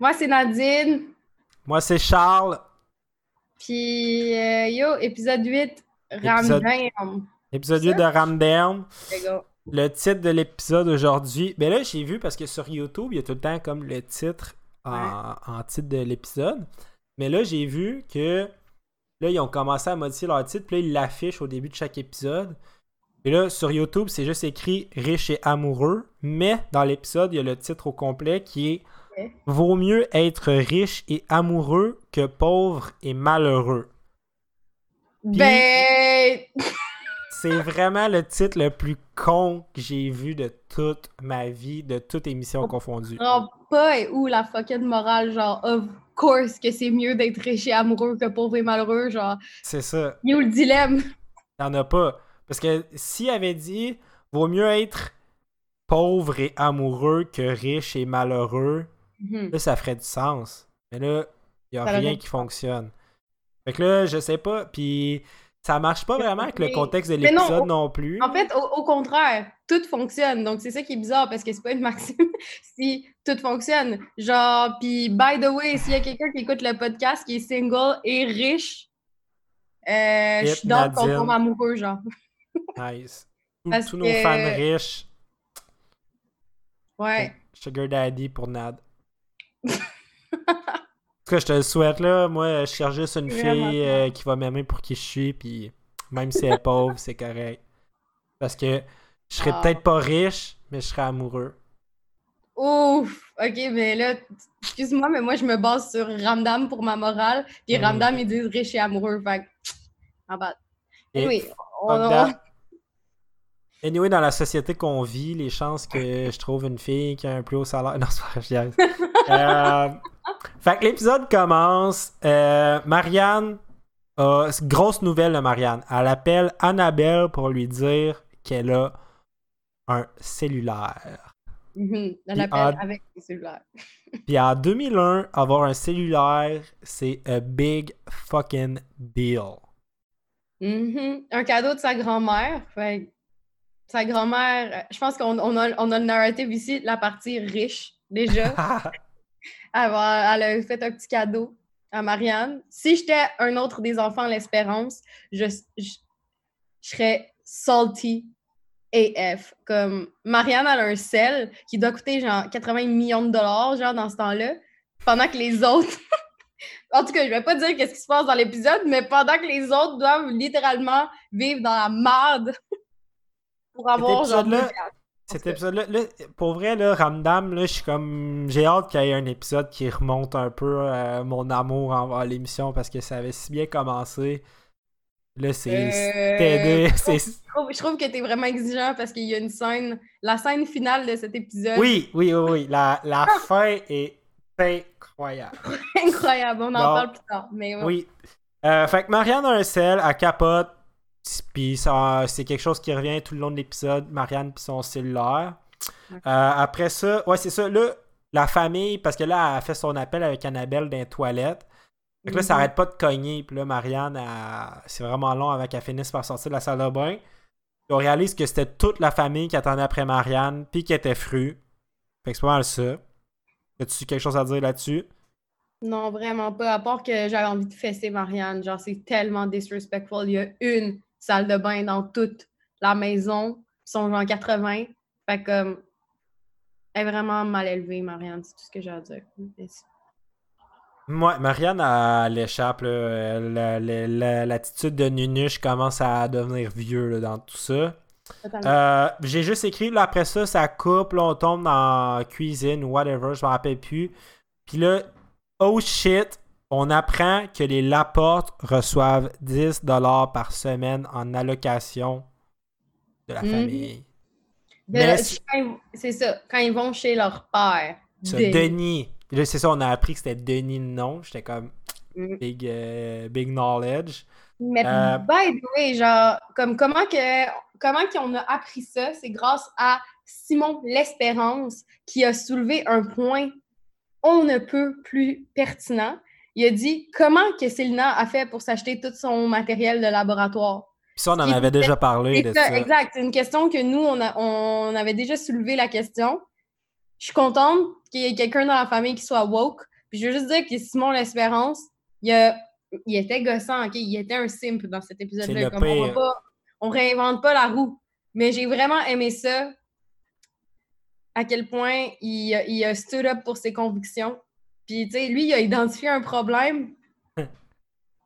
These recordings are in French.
Moi, c'est Nadine. Moi, c'est Charles. Puis, euh, yo, épisode 8, Épisode- Ramdam. Épisode Ça? 8 de gars. Le titre de l'épisode aujourd'hui. Ben là, j'ai vu parce que sur YouTube, il y a tout le temps comme le titre en, en titre de l'épisode. Mais là, j'ai vu que là, ils ont commencé à modifier leur titre. Puis là, ils l'affichent au début de chaque épisode. Et là, sur YouTube, c'est juste écrit riche et amoureux. Mais dans l'épisode, il y a le titre au complet qui est Vaut mieux être riche et amoureux que pauvre et malheureux. Ben, C'est vraiment le titre le plus con que j'ai vu de toute ma vie, de toute émission confondue. non, pas et où la fucking morale, genre, of course que c'est mieux d'être riche et amoureux que pauvre et malheureux, genre, C'est ça. il où le dilemme? Il en a pas. Parce que s'il avait dit vaut mieux être pauvre et amoureux que riche et malheureux. Là, ça ferait du sens. Mais là, il n'y a Ça rien qui fonctionne. Fait que là, je sais pas. Puis ça marche pas vraiment avec le contexte de non, l'épisode non, plus. En fait, au, au contraire, tout fonctionne. Donc, c'est ça qui est bizarre parce que c'est pas une maxime si tout fonctionne. Genre, puis, by the way, s'il y a quelqu'un qui écoute le podcast qui est single et riche, euh, je suis dans qu'on Nadine. tombe amoureux, genre. Nice. Tous- nos fans riches. Ouais. Sugar Daddy pour Nad. En tout cas, je te le souhaite, là. Moi, je cherche juste une fille euh, qui va m'aimer pour qui je suis, puis même si elle est pauvre, c'est correct. Parce que je serais Ah. peut-être pas riche, mais je serais amoureux. Ouf! Ok, mais là, excuse-moi, mais moi, je me base sur Ramdam pour ma morale. Puis Mm. Ramdam, ils disent riche et amoureux. Fait que, en bas. Oui, on. Anyway, dans la société qu'on vit, les chances que je trouve une fille qui a un plus haut salaire. Non, c'est pas. Euh, Fait que l'épisode commence. Euh, Marianne, une grosse nouvelle de Marianne. Elle appelle Annabelle pour lui dire qu'elle a un cellulaire. Mhm, Puis l'appelle en- avec le cellulaire. Puis en 2001, avoir un cellulaire, c'est a big fucking deal. Mhm. Un cadeau de sa grand-mère. Fait sa grand-mère, euh, je pense qu'on on a, on a le narrative ici, la partie riche, déjà. elle, va- elle a fait un petit cadeau à Marianne. Si j'étais un autre des enfants, l'espérance, je, je, je serais salty AF. Comme Marianne, elle a un sel qui doit coûter genre 80 millions de dollars, genre dans ce temps-là, pendant que les autres. en tout cas, je vais pas dire qu'est-ce qui se passe dans l'épisode, mais pendant que les autres doivent littéralement vivre dans la merde pour avoir genre. Cet épisode-là, là, pour vrai, là, Ramdam, là, je suis comme. J'ai hâte qu'il y ait un épisode qui remonte un peu euh, mon amour envers l'émission parce que ça avait si bien commencé. Là, c'est. Euh, Je trouve, je trouve que t'es vraiment exigeant parce qu'il y a une scène, la scène finale de cet épisode. Oui, oui, oui, oui. La, la fin est incroyable. Incroyable, on en Bon. parle plus tard. Mais. Oui. Euh, fait que Marianne a un sel, elle capote. Puis ça, c'est quelque chose qui revient tout le long de l'épisode. Marianne puis son cellulaire. Euh, après ça, ouais, c'est ça. Là, la famille, parce que là, elle a fait son appel avec Annabelle dans les toilettes. Fait que là, ça Mhm. arrête pas de cogner. Puis là, Marianne, elle- c'est vraiment long avant qu'elle finisse par sortir de la salle de bain. Puis on réalise que c'était toute la famille qui attendait après Marianne, puis qui était fru. Fait que c'est pas mal ça. As-tu quelque chose à dire là-dessus? Non, vraiment pas. À part que j'avais envie de fesser Marianne. Genre, c'est tellement disrespectful. Il y a une salle de bain dans toute la maison. Ils sont genre 80. Fait que, elle est vraiment mal élevée, Marianne. C'est tout ce que j'ai à dire. Merci. Moi, Marianne, elle, elle échappe. là. La- la- la- L'attitude de Nunuche commence à devenir vieux là, dans tout ça. Euh, J'ai juste écrit, là, après ça, ça coupe, là, on tombe dans la cuisine ou whatever, je m'en rappelle plus. Puis là, oh shit, on apprend que les Laporte reçoivent 10$ par semaine en allocation de la Mhm. famille. C'est- ça, quand ils vont chez leur père. Ça, Denis. C'est ça, on a appris que c'était Denis le nom. J'étais comme Mhm. big, euh, big knowledge. Mais Euh, by the way, genre, comme comment que comment qu'on a appris ça, c'est grâce à Simon L'Espérance qui a soulevé un point on ne peut plus pertinent. Il a dit comment que Célina a fait pour s'acheter tout son matériel de laboratoire? Puis ça, on en avait était- déjà parlé C'est de ça, ça. exact. C'est une question que nous, on, a- on avait déjà soulevé la question. je suis contente qu'il y ait quelqu'un dans la famille qui soit woke. Puis je veux juste dire que Simon L'Espérance, il, a, il était gossant, OK? Il était un simp dans cet épisode-là. On, on réinvente pas la roue. Mais j'ai vraiment aimé ça, à quel point il, il a stood up pour ses convictions. Puis, tu sais, lui, il a identifié un problème.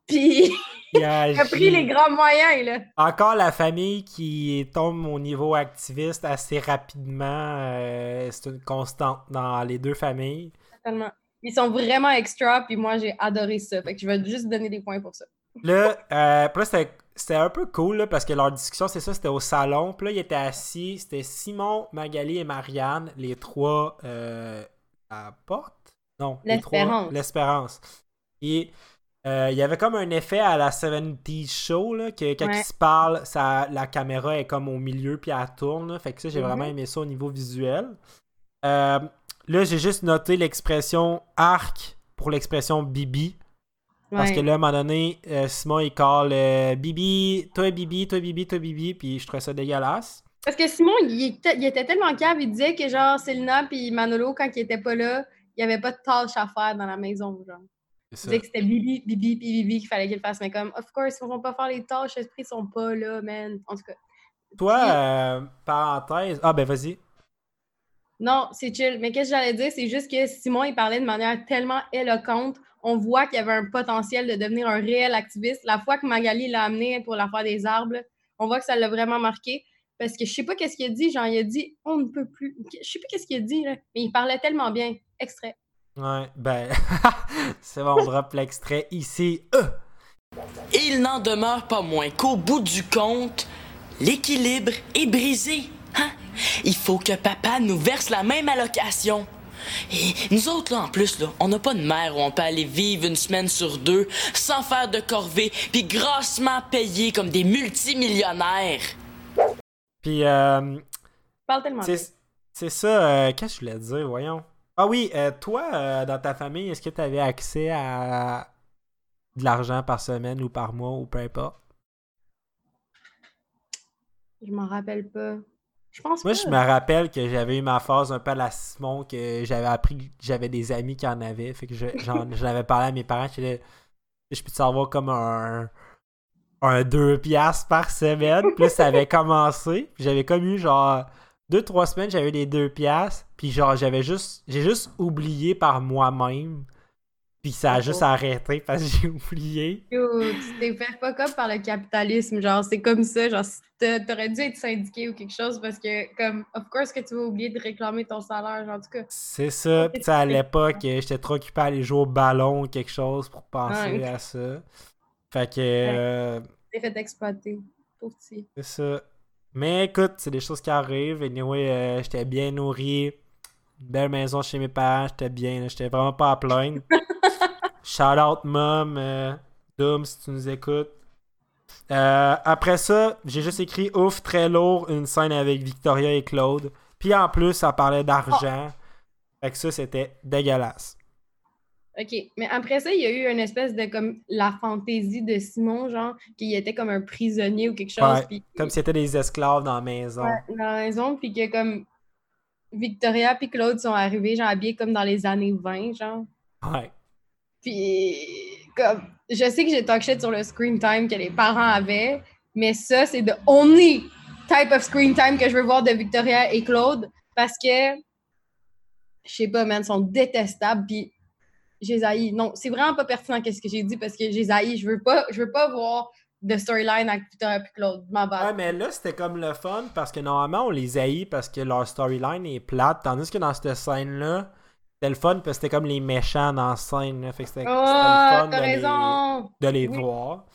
Puis, il a, pris les grands moyens, là. Encore la famille qui tombe au niveau activiste assez rapidement. euh, c'est une constante dans les deux familles. Totalement. Ils sont vraiment extra, puis moi, j'ai adoré ça. Fait que je vais juste donner des points pour ça. Là, euh, puis là, c'était- c'était un peu cool là, parce que leur discussion, c'est ça, c'était au salon. Puis là, ils étaient assis. C'était Simon, Magali et Marianne, les trois euh, à la porte. Non, L'Espérance. L'Espérance. Et euh, il y avait comme un effet à la 70s show, là, que quand Ouais. ils se parlent, ça, la caméra est comme au milieu puis elle tourne. là. Fait que ça, j'ai Mhm. vraiment aimé ça au niveau visuel. Euh, là, j'ai juste noté l'expression arc pour l'expression bibi. Parce que là, à un moment donné, euh, Simon, il call Bibi, toi Bibi, toi Bibi, toi Bibi, puis je trouvais ça dégueulasse. Parce que Simon, il était, il était tellement cave, il disait que genre Selena puis Manolo, quand il était pas là, il n'y avait pas de tâches à faire dans la maison. Genre. Ça. disait que c'était Bibi, Bibi, puis Bibi qu'il fallait qu'il fasse. Mais comme, of course, ils ne vont pas faire les tâches, les esprits sont pas là, man. En tout cas. Toi, euh, parenthèse. Ah, ben vas-y. Non, c'est chill. Mais qu'est-ce que j'allais dire? C'est juste que Simon, il parlait de manière tellement éloquente. On voit qu'il y avait un potentiel de devenir un réel activiste. La fois que Magali l'a amené pour l'affaire des arbres, on voit que ça l'a vraiment marqué. Parce que je sais pas qu'est-ce qu'il a dit. Genre, il a dit on ne peut plus. Je sais plus qu'est-ce qu'il a dit, là. Mais il parlait tellement bien. Extrait. Ouais, ben. c'est bon, on drop l'extrait ici. Euh! Et il n'en demeure pas moins qu'au bout du compte, l'équilibre est brisé. Hein? Il faut que papa nous verse la même allocation. Et nous autres, là, en plus, là, on n'a pas de mère où on peut aller vivre une semaine sur deux sans faire de corvée, puis grassement payé comme des multimillionnaires. Puis, euh, parle tellement c'est ça. euh, Qu'est-ce que je voulais dire, voyons? Ah oui, euh, toi, euh, dans ta famille, est-ce que tu avais accès à de l'argent par semaine ou par mois ou peu importe? Je m'en rappelle pas. Je pense Moi, pas. je me rappelle que j'avais eu ma phase un peu à la Simon, que j'avais appris que j'avais des amis qui en avaient. Fait que je- j'en avais parlé à mes parents. J'étais je peux te savoir comme un, un 2 piastres par semaine? Puis là, ça avait commencé. J'avais comme eu genre 2-3 semaines, j'avais les 2 piastres. Puis genre, j'avais juste, j'ai juste oublié par moi-même. Puis ça a juste arrêté parce que j'ai oublié. Yo, tu t'es fait fuck up par le capitalisme. Genre, c'est comme ça. Genre, t'aurais dû être syndiqué ou quelque chose parce que, comme, of course que tu vas oublier de réclamer ton salaire. Genre, en tout cas. C'est ça. Tu sais, à l'époque, j'étais trop occupé à aller jouer au ballon ou quelque chose pour penser à ça. Fait que euh, T'es fait exploiter. Petit. c'est ça. Mais écoute, c'est des choses qui arrivent. Et anyway, euh, j'étais bien nourri. Une belle maison chez mes parents. J'étais bien. J'étais vraiment pas à plaindre. Shout out, mom. Euh, Doom, si tu nous écoutes. Euh, après ça, j'ai juste écrit ouf, très lourd, une scène avec Victoria et Claude. Puis en plus, ça parlait d'argent. Fait que ça, c'était dégueulasse. OK. Mais après ça, il y a eu une espèce de, comme, la fantaisie de Simon, genre, qu'il était comme un prisonnier ou quelque chose. Ouais, Comme si c'était des esclaves dans la maison. Ouais, dans la maison, puis que, comme, Victoria puis Claude sont arrivés, genre, habillés comme dans les années 20, genre. Ouais. Puis, comme, je sais que j'ai talk shit sur le screen time que les parents avaient, mais ça, c'est the only type of screen time que je veux voir de Victoria et Claude parce que, je sais pas, man, ils sont détestables. Puis, les haïs. Non, c'est vraiment pas pertinent qu'est-ce que j'ai dit parce que les haïs. Je veux pas, je veux pas voir de storyline avec Victoria et Claude. Ma Ouais, bad. mais là, c'était comme le fun parce que normalement, on les haït parce que leur storyline est plate. Tandis que dans cette scène-là, c'était le fun parce que c'était comme les méchants dans la scène. là. Fait que c'était Oh, le fun t'as de les, de les Oui. voir.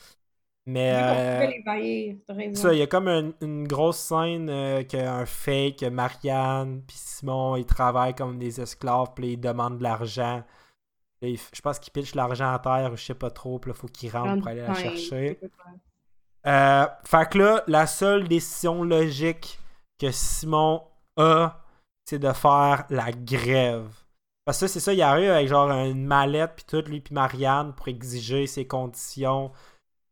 Mais. Euh, les. Ça, il y a comme une, une grosse scène euh, qu'un fake, Marianne puis Simon, ils travaillent comme des esclaves, puis ils demandent de l'argent. Là, Je pense qu'ils pitchent l'argent à terre, je sais pas trop, puis là, faut qu'ils rentrent pour aller la chercher. Euh, fait que là, la seule décision logique que Simon a, c'est de faire la grève. Parce que c'est ça, il arrive avec genre une mallette, puis tout, lui, puis Marianne, pour exiger ses conditions.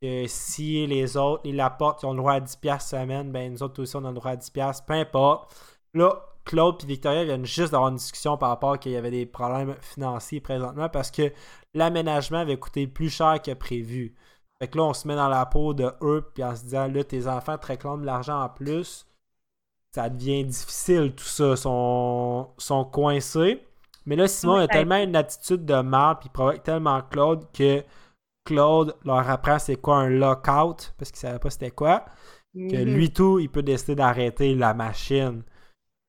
Que si les autres, ils l'apportent, ils ont le droit à 10$ semaine, ben nous autres aussi, on a le droit à 10$, peu importe. Là, Claude et Victoria viennent juste d'avoir une discussion par rapport qu'il y avait des problèmes financiers présentement parce que l'aménagement avait coûté plus cher que prévu. Fait que là, on se met dans la peau de eux, puis en se disant, là, tes enfants te réclament de l'argent en plus. Ça devient difficile, tout ça. Sont, sont coincés. Mais là, Simon a tellement une attitude de mal, puis il provoque tellement Claude que Claude leur apprend c'est quoi un lockout, parce qu'il savait pas c'était quoi. Que Mhm. lui tout, il peut décider d'arrêter la machine.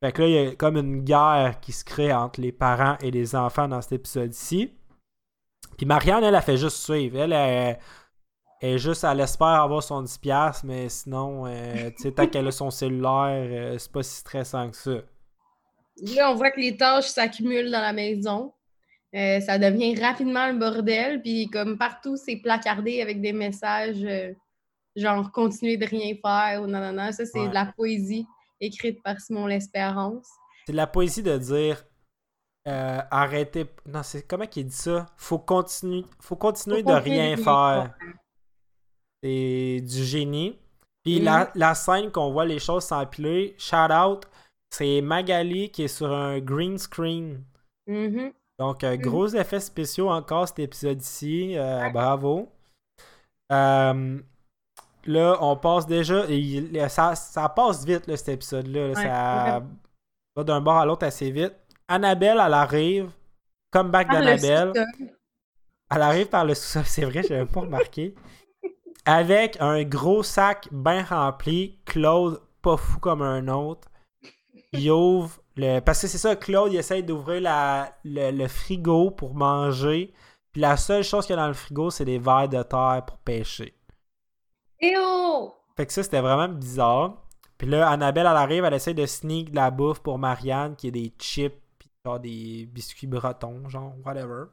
Fait que là, il y a comme une guerre qui se crée entre les parents et les enfants dans cet épisode-ci. Puis Marianne, elle, a fait juste suivre. Elle, elle, juste, elle espère avoir son 10$, mais sinon, euh, tu sais, tant qu'elle a son cellulaire, euh, c'est pas si stressant que ça. Là, on voit que les tâches s'accumulent dans la maison. Euh, ça devient rapidement le bordel. Puis comme partout, c'est placardé avec des messages genre « continuez de rien faire » ou « non, non, non ». Ça, c'est Ouais. de la poésie écrite par Simon L'Espérance. C'est de la poésie de dire euh, arrêtez. Non, c'est comment qu'il dit ça? Faut continuer, faut continuer Faut de continuer rien de faire. C'est du génie. Puis la, Mhm. la scène qu'on voit les choses s'empiler, shout out, c'est Magali qui est sur un green screen. Mhm. Donc, euh, Mhm. gros effets spéciaux encore cet épisode-ci. Euh, Bravo. Euh, là, on passe déjà. et il- ça, ça passe vite, là, cet épisode-là. là. Ouais, ça va d'un bord à l'autre assez vite. Annabelle, elle arrive. Comeback d'Annabelle. Elle arrive par le sous-sol, c'est vrai, j'avais pas remarqué. Avec un gros sac bien rempli. Claude, pas fou comme un autre. Il ouvre le. Parce que c'est ça, Claude, il essaye d'ouvrir la... le, le frigo pour manger. Puis la seule chose qu'il y a dans le frigo, c'est des verres de terre pour pêcher. Oh! Fait que ça, c'était vraiment bizarre. Puis là, Annabelle, elle arrive, elle essaie de sneak de la bouffe pour Marianne, qui est des chips, puis genre des biscuits bretons, genre, whatever.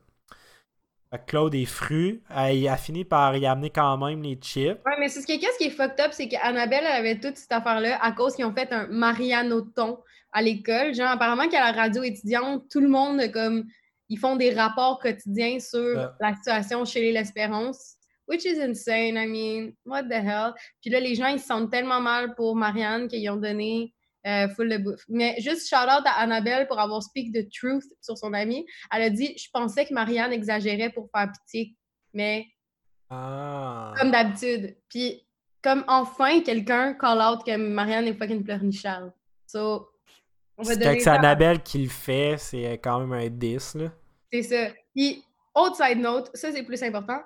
Fait que Claude est fru. Elle a fini par y amener quand même les chips. Ouais, mais c'est ce qui est, qui est fucked up, c'est qu'Annabelle, elle avait toute cette affaire-là à cause qu'ils ont fait un Marianoton à l'école. Genre, apparemment qu'à la radio étudiante, tout le monde, comme, ils font des rapports quotidiens sur Ouais. la situation chez les L'Espérance. Which is insane, I mean, what the hell? Puis là, les gens, ils se sentent tellement mal pour Marianne qu'ils ont donné euh, full de bouffe. Mais juste shout-out à Annabelle pour avoir speak the truth sur son amie. Elle a dit « Je pensais que Marianne exagérait pour faire pitié, mais Ah. comme d'habitude. Puis, comme enfin, quelqu'un call out que Marianne est fucking pleurnicharde. So, on va C'est donner Annabelle qui le fait, c'est quand même un 10, là. C'est ça. Puis, autre side note, ça c'est plus important.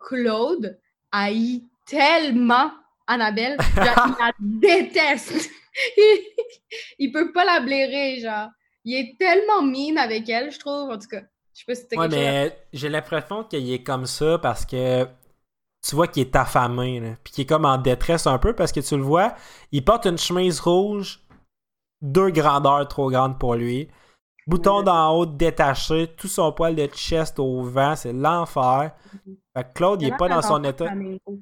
Claude haït tellement Annabelle. Genre, il la déteste. il, il peut pas la blairer, genre. Il est tellement mean avec elle, je trouve. En tout cas, je sais pas si c'était Ouais, mais j'ai l'impression qu'il est comme ça parce que tu vois qu'il est affamé, là. Puis qu'il est comme en détresse un peu parce que tu le vois, il porte une chemise rouge, deux grandeurs trop grandes pour lui. Bouton d'en haut détaché, tout son poil de chest au vent, c'est l'enfer. Fait que Claude, il est a pas dans son état. flamenco.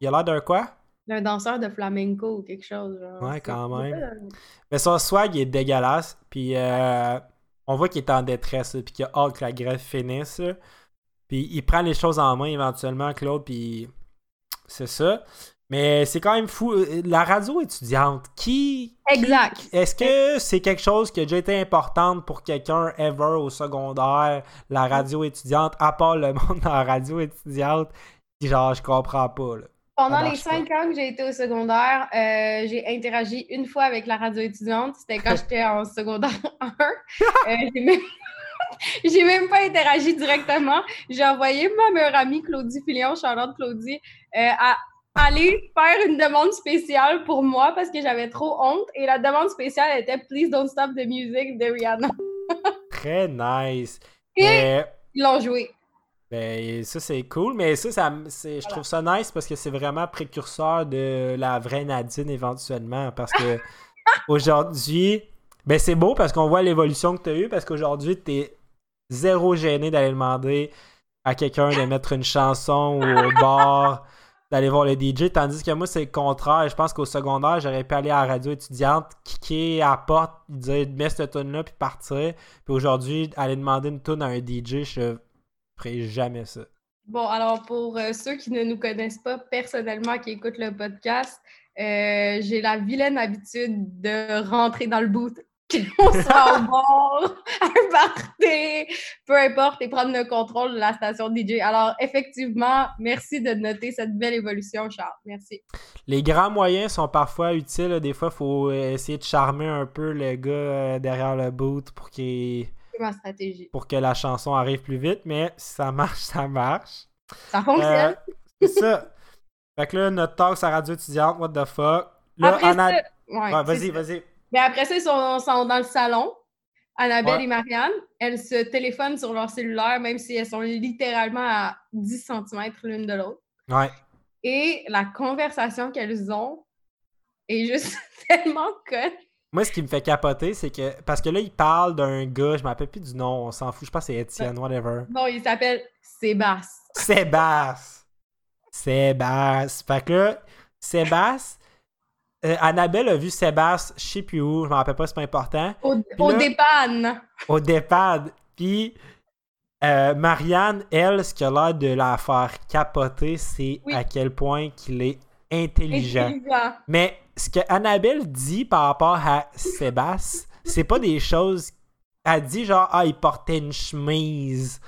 Il a l'air d'un quoi? D'un danseur de flamenco ou quelque chose. Genre. Ouais, quand même. Mais son swag il est dégueulasse. Puis euh, on voit qu'il est en détresse. Puis qu'il a hâte que la grève finisse. Puis il prend les choses en main éventuellement, Claude. Puis c'est ça. Mais c'est quand même fou. Euh, La radio étudiante, qui. Exact. Est-ce que c'est quelque chose qui a déjà été importante pour quelqu'un ever au secondaire, la radio étudiante, à part le monde dans la radio étudiante? Puis Genre, je comprends pas. Là. Pendant les pas. cinq ans que j'ai été au secondaire, euh, j'ai interagi une fois avec la radio étudiante. C'était quand j'étais en secondaire 1. Euh, j'ai même... j'ai même pas interagi directement. J'ai envoyé ma meilleure amie Claudie Filion, Charlotte Claudie, euh, à aller faire une demande spéciale pour moi parce que j'avais trop honte. Et la demande spéciale était Please Don't Stop the Music de Rihanna. Très nice. Et Mais ils l'ont joué. Ben, ça, c'est cool, mais ça, ça c'est- je trouve ça nice parce que c'est vraiment précurseur de la vraie Nadine éventuellement. Parce que aujourd'hui, ben, c'est beau parce qu'on voit l'évolution que tu as eue parce qu'aujourd'hui, tu es zéro gêné d'aller demander à quelqu'un de mettre une chanson ou au bar, d'aller voir le DJ. Tandis que moi, c'est le contraire. Je pense qu'au secondaire, j'aurais pu aller à la radio étudiante, kicker à la porte, dire mets cette tune-là, puis partir. Puis aujourd'hui, aller demander une tune à un DJ, je ferai jamais ça. Bon, alors pour euh, ceux qui ne nous connaissent pas personnellement, qui écoutent le podcast, euh, j'ai la vilaine habitude de rentrer dans le boot qu'on soit au bord, un party, peu importe, et prendre le contrôle de la station DJ. Alors, effectivement, merci de noter cette belle évolution, Charles. Merci. Les grands moyens sont parfois utiles. Des fois, il faut essayer de charmer un peu le gars euh, derrière le boot pour qu'il ma stratégie. Pour que la chanson arrive plus vite, mais si ça marche, ça marche. Ça fonctionne. Euh, c'est ça. Fait que là, notre talk à radio étudiante, what the fuck. Là, après ça... vas-y, vas-y. Mais après ça, ils sont, sont dans le salon. Annabelle et Marianne, elles se téléphonent sur leur cellulaire, même si elles sont littéralement à 10 cm l'une de l'autre. Ouais. Et la conversation qu'elles ont est juste tellement conne. Moi, ce qui me fait capoter, c'est que. Parce que là, il parle d'un gars, je me rappelle plus du nom, on s'en fout, je pense que c'est Étienne, whatever. Non, il s'appelle Sébastien. Sébastien. Sébastien. Fait que là, Sébastien. Euh, Annabelle a vu Sébastien, je sais plus où, je me rappelle pas, c'est pas important. Au, au dépanne. Au dépanne. Puis euh, Marianne, elle, ce qui a l'air de la faire capoter, c'est à quel point qu'il est intelligent. intelligent. Mais ce que Annabelle dit par rapport à Sébastien, c'est pas des choses. Elle dit genre, ah, il portait une chemise.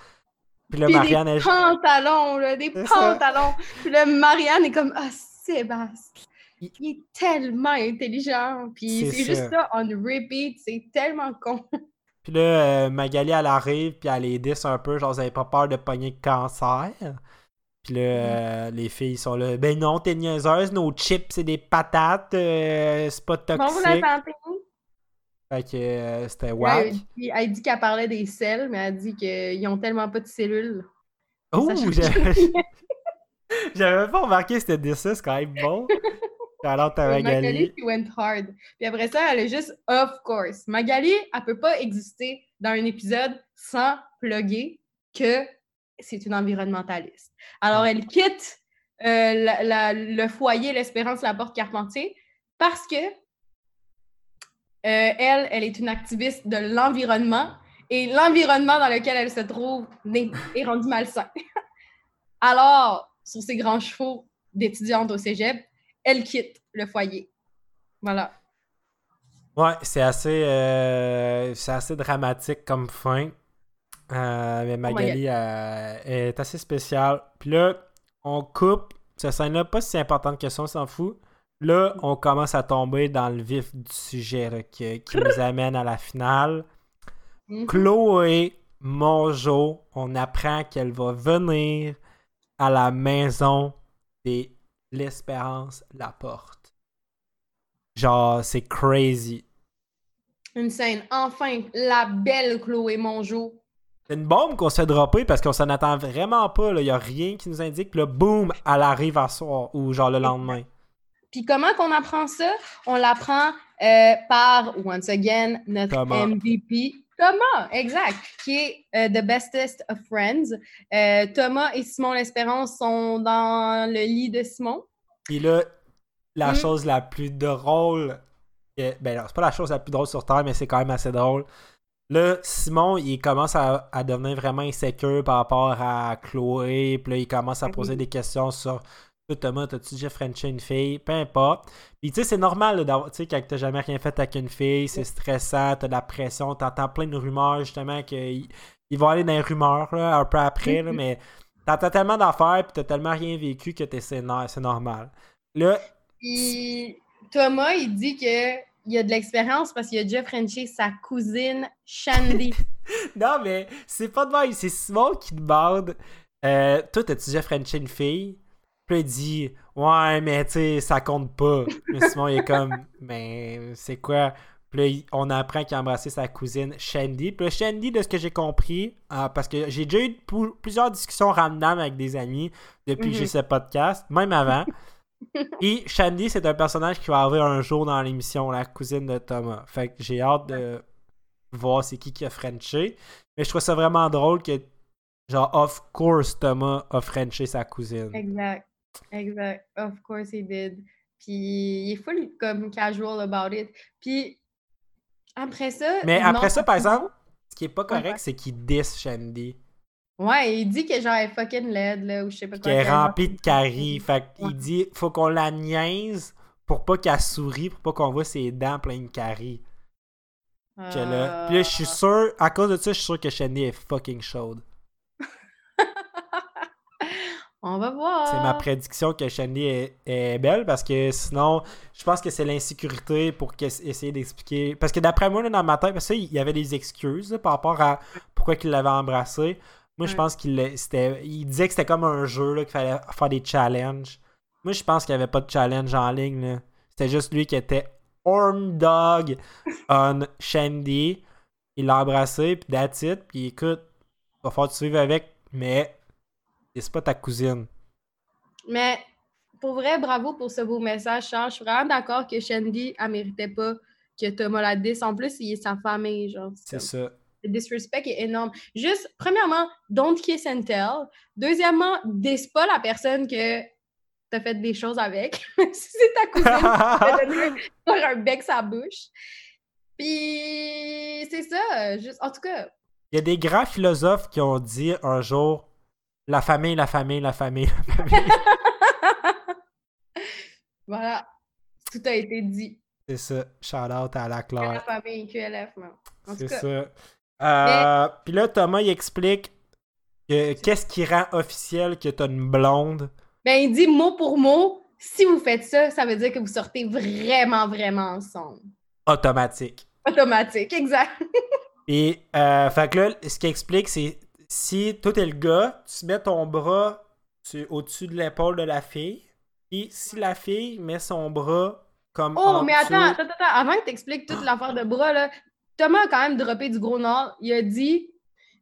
Puis là, Marianne. Des pantalons, là, des pantalons. Puis là, Marianne est comme, ah, Sébastien. Il... est tellement intelligent. Puis c'est juste ça, on repeat. C'est tellement con. Puis là, euh, Magali, elle arrive, puis elle les dit un peu, genre, vous avez pas peur de pogner le cancer. Puis là, euh, les filles sont là. Ben non, t'es niaiseuse, nos chips, c'est des patates, euh, c'est pas toxique. Bon, vous la Fait que euh, c'était wack. elle dit qu'elle parlait des sels, mais elle dit qu'ils ont tellement pas de cellules. Oh, j'avais pas remarqué c'était ça, c'est quand même bon. Alors, t'as Magali. Magali qui went hard. Puis après ça, elle est juste of course. Magali, elle peut pas exister dans un épisode sans plugger que c'est une environnementaliste. Alors, elle quitte euh, le foyer L'Espérance La Porte Carpentier parce que euh, elle, elle est une activiste de l'environnement et l'environnement dans lequel elle se trouve est rendu malsain. Alors, sur ses grands chevaux d'étudiante au cégep, elle quitte le foyer. Voilà. Ouais, c'est assez, euh, c'est assez dramatique comme fin. Euh, mais Magali euh, est assez spéciale. Puis là, on coupe. Cette scène-là, pas si importante que ça, on s'en fout. Là, on commence à tomber dans le vif du sujet qui, nous amène à la finale. Mhm. Chloé Mongeau, on apprend qu'elle va venir à la maison de l'Espérance La Porte. Genre, c'est crazy. Une scène. Enfin, la belle Chloé Mongeau c'est une bombe qu'on s'est droppée parce qu'on s'en attend vraiment pas. Il n'y a rien qui nous indique. Là, boum, elle arrive à soir ou genre le lendemain. Puis comment qu'on apprend ça? On l'apprend euh, par, once again, notre MVP. Thomas, exact, qui est euh, The Bestest of Friends. Euh, Thomas et Simon L'Espérance sont dans le lit de Simon. Puis là, la hmm. chose la plus drôle, ben c'est pas la chose la plus drôle sur Terre, mais c'est quand même assez drôle. Là, Simon, il commence à, devenir vraiment insécure par rapport à Chloé. Puis là, il commence à poser des questions sur Thomas, t'as-tu déjà Frenché une fille? Peu importe. Puis tu sais, c'est normal d'avoir, tu sais, quand t'as jamais rien fait avec une fille, c'est stressant, t'as de la pression, t'entends plein de rumeurs justement qu'ils ils vont aller dans les rumeurs là, un peu après, là, mais t'entends tellement d'affaires puis t'as tellement rien vécu que t'es c'est normal. Là. Thomas, il dit que il y a de l'expérience parce qu'il a déjà Frenché sa cousine Shandy. non, mais c'est pas de mal. C'est Simon qui demande euh, Toi, t'as-tu déjà Frenché une fille? Puis il dit Ouais, mais tu sais, ça compte pas. mais Simon, il est comme Mais c'est quoi puis là, on apprend qu'il a embrassé sa cousine Shandy. Puis là, Shandy, de ce que j'ai compris, euh, parce que j'ai déjà eu plusieurs discussions random avec des amis depuis que j'ai mhm. ce podcast, même avant. Et Shandy, c'est un personnage qui va arriver un jour dans l'émission, la cousine de Thomas. Fait que j'ai hâte de voir c'est qui qui a Frenché. Mais je trouve ça vraiment drôle que, genre, of course, Thomas a Frenché sa cousine. Exact. Exact. Of course he did. Puis il est full comme casual about it. Puis après ça. Mais après ça, par exemple, ce qui est pas correct, c'est qu'il diss Shandy. Ouais, il dit que genre elle est fucking laide, là, ou je sais pas quoi. Qu'elle est remplie de caries. Fait qu'il dit faut qu'on la niaise pour pas qu'elle sourie, pour pas qu'on voit ses dents pleines de caries. J'étais là. Puis là, je suis sûr, à cause de ça, je suis sûr que Shandy est fucking chaude. On va voir. C'est ma prédiction que Shandy est, est belle parce que sinon, je pense que c'est l'insécurité pour essayer d'expliquer. Parce que d'après moi, là, dans ma tête, parce que il y avait des excuses là, par rapport à pourquoi il l'avait embrassé. Moi, je pense qu'il il disait que c'était comme un jeu, là, qu'il fallait faire des challenges. Moi, je pense qu'il n'y avait pas de challenge en ligne. C'était juste lui qui était horn dog on Shandy. Il l'a embrassé, puis that's it. Puis écoute, va falloir te suivre avec, mais c'est pas ta cousine. Mais pour vrai, bravo pour ce beau message, Charles. Je suis vraiment d'accord que Shandy, elle méritait pas que Thomas la dise. En plus, il est sa famille, genre. C'est ça. Le disrespect est énorme. Juste, premièrement, don't kiss and tell. Deuxièmement, dis pas la personne que t'as fait des choses avec. si c'est ta cousine, tu un bec sa bouche. Puis, c'est ça. Juste, en tout cas, Il y a des grands philosophes qui ont dit un jour la famille, la famille, la famille, la famille. voilà. Tout a été dit. c'est ça. Shout out à la La Claire. famille QLF, C'est ça. Euh, Puis là, Thomas, il explique que qu'est-ce qui rend officiel que t'as une blonde? ben, il dit mot pour mot, si vous faites ça, ça veut dire que vous sortez vraiment, vraiment ensemble. Automatique. Automatique, exact. Et, euh, fait que là, ce qu'il explique, c'est si toi t'es le gars, tu mets ton bras au-dessus de l'épaule de la fille. Et si la fille met son bras comme. Oh, mais attends, attends, attends, avant que tu expliques toute l'affaire de bras, là, Thomas a quand même droppé du gros nord. Il a dit,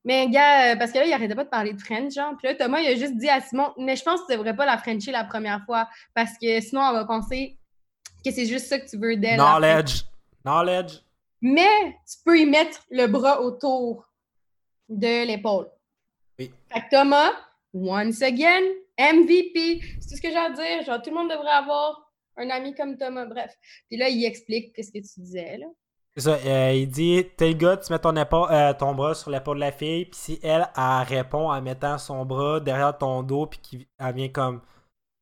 mais gars, euh, parce que là, il arrêtait pas de parler de French, genre. Puis là, Thomas, il a juste dit à Simon, mais je pense que tu devrais pas la Frencher la première fois, parce que sinon, elle va penser que c'est juste ça que tu veux d'elle. Knowledge. Knowledge. Mais tu peux y mettre le bras autour de l'épaule. Oui. Fait que Thomas, once again, MVP. C'est tout ce que j'ai à dire. Genre, tout le monde devrait avoir un ami comme Thomas. Bref. Puis là, il explique ce que tu disais, là. C'est ça, euh, il dit T'es le gars, tu mets ton, épaule- euh, ton bras sur l'épaule de la fille, puis si elle, elle répond en mettant son bras derrière ton dos, puis qu'elle vient comme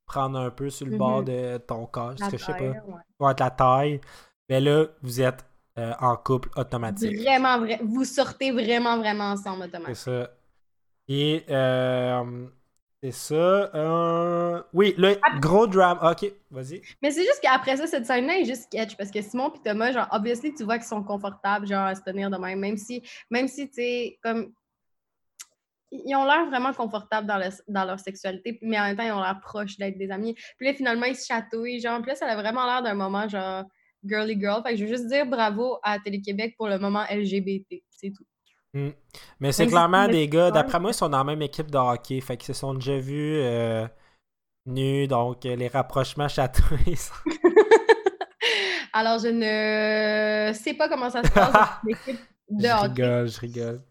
prendre un peu sur le bord de ton corps, La ce que je sais pas, ouais. ou être la taille, mais là, vous êtes euh, en couple automatique. Vraiment, vrai. Vous sortez vraiment, vraiment ensemble, C'est automatiquement. ça. Et euh, c'est ça. euh, Oui, le gros drame. Ok, vas-y. Mais c'est juste qu'après ça, cette scène-là est juste sketch parce que Simon et Thomas, genre, obviously, tu vois qu'ils sont confortables, genre, à se tenir de même, même si, même si, tu sais, comme. Ils ont l'air vraiment confortables dans, le- dans leur sexualité, mais en même temps, ils ont l'air proches d'être des amis. Puis là, finalement, ils se chatouillent, genre. Puis là, ça a vraiment l'air d'un moment, genre, girly girl. Fait que je veux juste dire bravo à Télé-Québec pour le moment LGBT. C'est tout. Mais c'est clairement des gars, d'après moi, ils sont dans la même équipe de hockey. Fait qu'ils se sont déjà vus euh, nus, donc euh, les rapprochements chatouillés. Alors, je ne sais pas comment ça se passe dans une équipe de je hockey. rigole, je rigole.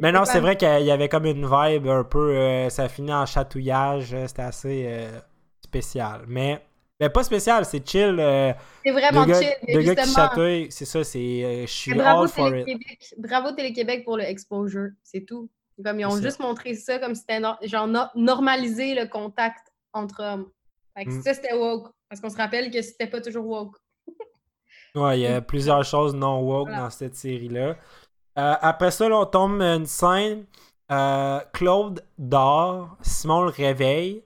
Mais non, c'est vrai qu'il y avait comme une vibe un peu. euh, ça finit en chatouillage. euh, C'était assez euh, spécial. Mais, mais pas spécial, c'est chill. euh, C'est vraiment gars, chill. deux gars qui chatouillent, c'est ça, c'est. euh, je suis Mais bravo all for it. Télé-Québec. Bravo Télé-Québec pour le exposure. C'est tout. Comme ils ont ça. juste montré ça comme si c'était genre no- normaliser le contact entre hommes. Fait que Mm. ça, c'était woke. Parce qu'on se rappelle que c'était pas toujours woke. Ouais, il y a plusieurs choses non woke Voilà. dans cette série-là. Euh, après ça, là, on tombe une scène. euh, Claude dort, Simon le réveille.